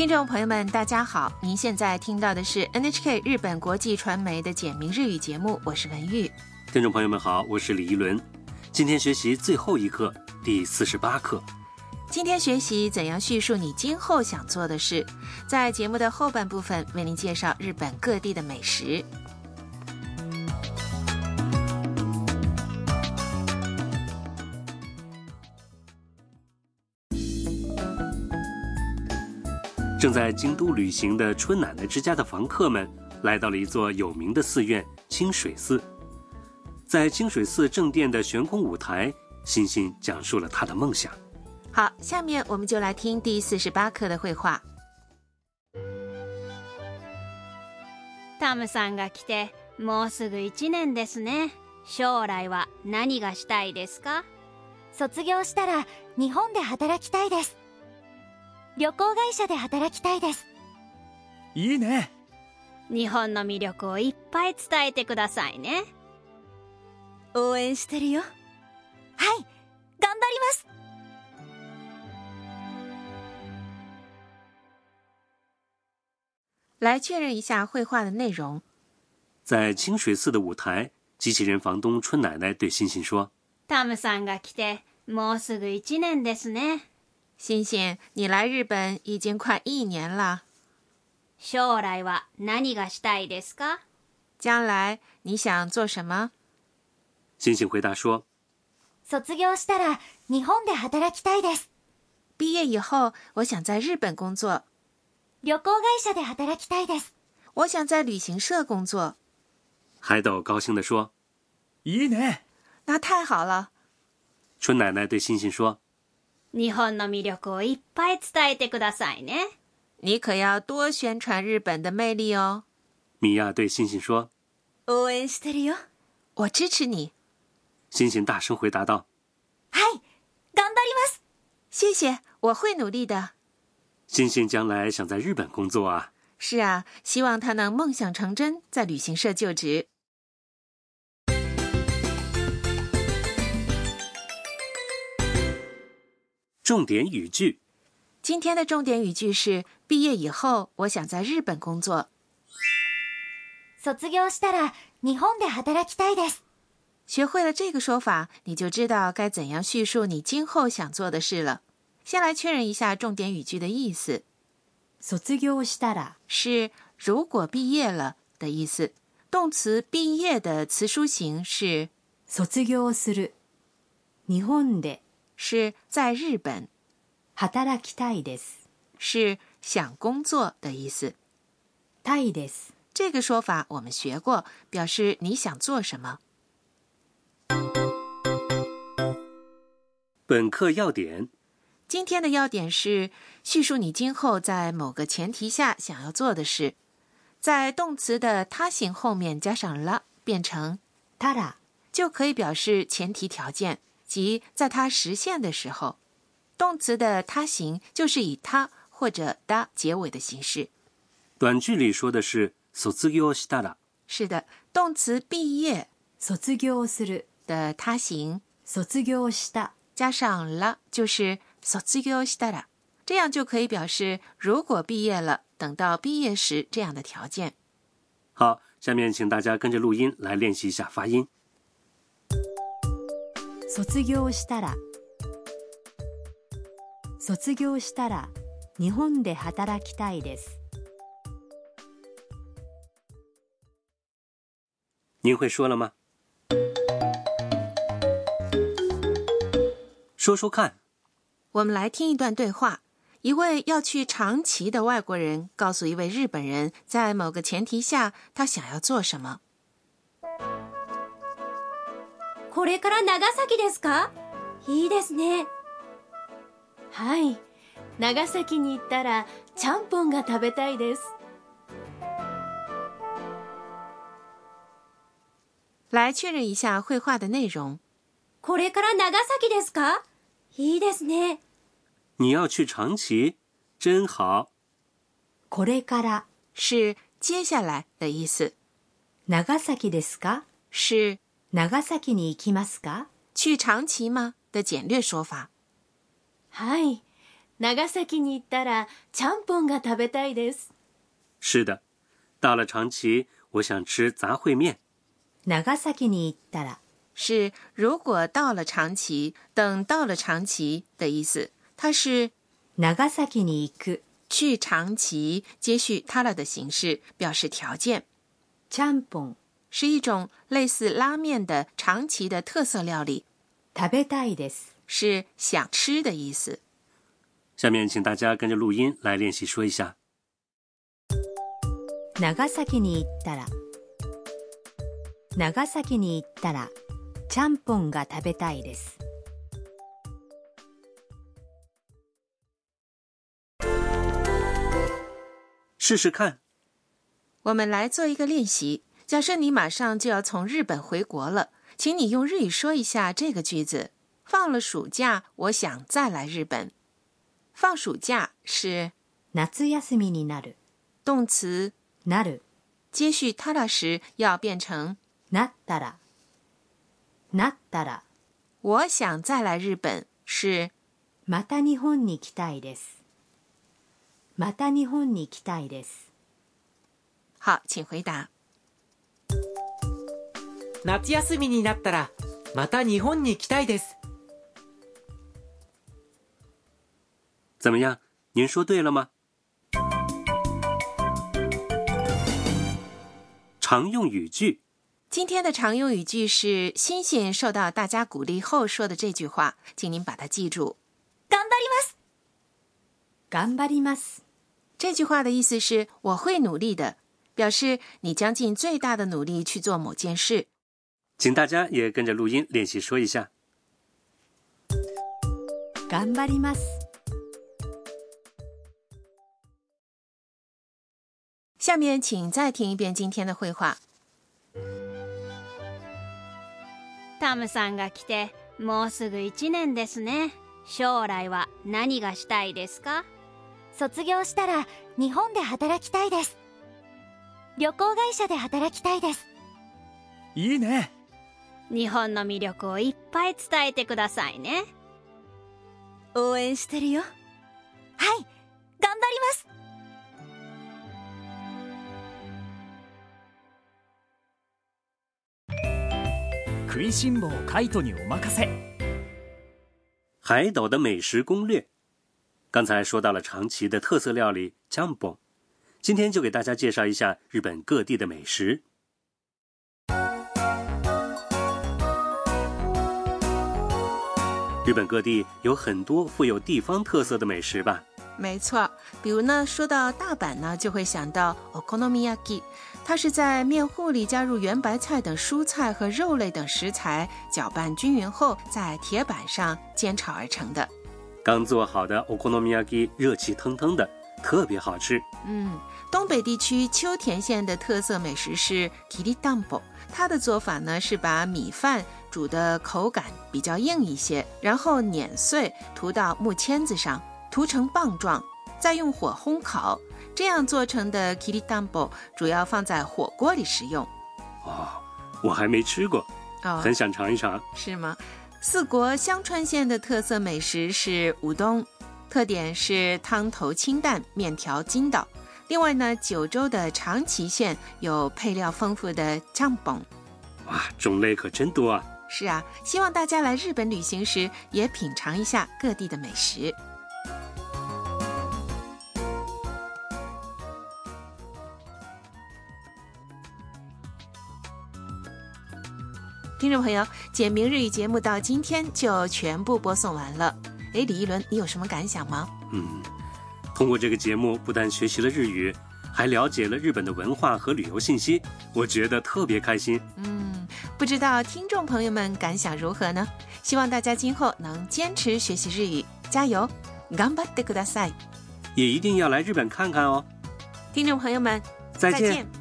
听众朋友们，大家好！您现在听到的是 NHK 日本国际传媒的简明日语节目，我是文玉。听众朋友们好，我是李一伦。今天学习最后一课第四十八课。今天学习怎样叙述你今后想做的事。在节目的后半部分，为您介绍日本各地的美食。正在京都旅行的春奶奶之家的房客们来到了一座有名的寺院清水寺。在清水寺正殿的悬空舞台，星星讲述了他的梦想。好，下面我们就来听第四十八课的绘画。タムさんが来て、もうすぐ一年ですね。将来は何がしたいですか？卒業したら、日本で働きたいです。旅行会社で働きたいですいいね日本の魅力をいっぱい伝えてくださいね応援してるよはい頑張ります来确认一下绘画的内容。在清水寺的舞台，机器人房东春奶奶对星星说：“タムさんが来てもうすぐ一年ですね。星星，你来日本已经快一年了。将来你想做什么？星星回答说：“毕业以后，我想在日本工作。我想在旅行社工作。”海斗高兴地说：“一ね。”那太好了。”春奶奶对星星说。日本の魅力をいっぱい伝えてくださいね。你可要多宣传日本的魅力哦。米娅对星星说：“応援してるよ。我支持你。”星星大声回答道：“はい、頑張ります。谢谢，我会努力的。”星星将来想在日本工作啊？是啊，希望他能梦想成真，在旅行社就职。重点语句，今天的重点语句是：毕业以后，我想在日本工作。毕业したら日本で働きたいです。学会了这个说法，你就知道该怎样叙述你今后想做的事了。先来确认一下重点语句的意思。毕业したら是如果毕业了的意思。动词毕业的词书形是卒業する。日本で是在日本，働きたいです是想工作的意思。たいです这个说法我们学过，表示你想做什么。本课要点：今天的要点是叙述你今后在某个前提下想要做的事，在动词的他形后面加上了，变成たら就可以表示前提条件。即在它实现的时候，动词的他形就是以它或者的结尾的形式。短句里说的是“卒業したラ”。是的，动词“毕业”“卒業する”的他形“卒業した”加上“了就是“卒業したラ”，这样就可以表示如果毕业了，等到毕业时这样的条件。好，下面请大家跟着录音来练习一下发音。卒業したら、卒業したら、日本で働きたいです。您会说了吗？说说看。我们来听一段对话：一位要去长崎的外国人告诉一位日本人，在某个前提下，他想要做什么。これから長崎ですかいいですね。はい。長崎に行ったら、ちゃんぽんが食べたいです。来确认一下绘画的内容。これから長崎ですかいいですね。你要去长崎真好。これから是接下来的意思。長崎ですか是長崎に行きますか？去长崎吗？的简略说法。はい。長崎に行ったらチャンポンが食べたいです。是的，到了长崎，我想吃杂烩面。長崎に行ったら，是如果到了长崎，等到了长崎的意思。它是長崎に行く，去长崎接续たら的形式，表示条件。チャンポン。是一种类似拉面的长崎的特色料理，食べたいです是想吃的意思。下面请大家跟着录音来练习说一下。長崎に行ったら、長崎に行ったら、チャンポンが食べたいです。试试看，我们来做一个练习。假设你马上就要从日本回国了，请你用日语说一下这个句子：放了暑假，我想再来日本。放暑假是夏休みになる。动词なる接续たら时要变成なったら。なったら，我想再来日本是また日本に来たいです。また日本に来たいです。好，请回答。夏休みになったらまた日本に来たいです。怎么样？您说对了吗？常用语句。今天的常用语句是星星受到大家鼓励后说的这句话，请您把它记住。がんります。がんります。这句话的意思是“我会努力的”，表示你将尽最大的努力去做某件事。请大家也跟着录音练习说一下。がんります。下面请再听一遍今天的会话。タムさんが来て、もうすぐ一年ですね。将来は何がしたいですか？卒業したら日本で働きたいです。旅行会社で働きたいです。いいね。日本の魅力をいっぱい伝えてくださいね応援してるよはい頑張ります食いしん坊カイトにお任せ海岛的美食攻略刚才说到了长崎的特色料理 j a m b o n 今天就给大家介绍一下日本各地的美食。日本各地有很多富有地方特色的美食吧？没错，比如呢，说到大阪呢，就会想到 okonomiyaki，它是在面糊里加入圆白菜等蔬菜和肉类等食材，搅拌均匀后，在铁板上煎炒而成的。刚做好的 okonomiyaki 热气腾腾的，特别好吃。嗯，东北地区秋田县的特色美食是 k i r i d a m b o 它的做法呢是把米饭。煮的口感比较硬一些，然后碾碎涂到木签子上，涂成棒状，再用火烘烤。这样做成的 k i r i d a m b o 主要放在火锅里食用。哦，我还没吃过，哦，很想尝一尝，是吗？四国香川县的特色美食是乌冬，特点是汤头清淡，面条筋道。另外呢，九州的长崎县有配料丰富的酱棒。哇，种类可真多啊！是啊，希望大家来日本旅行时也品尝一下各地的美食。听众朋友，简明日语节目到今天就全部播送完了。哎，李一伦，你有什么感想吗？嗯，通过这个节目，不但学习了日语，还了解了日本的文化和旅游信息，我觉得特别开心。嗯。不知道听众朋友们感想如何呢？希望大家今后能坚持学习日语，加油！Ganbatte a 也一定要来日本看看哦！听众朋友们，再见！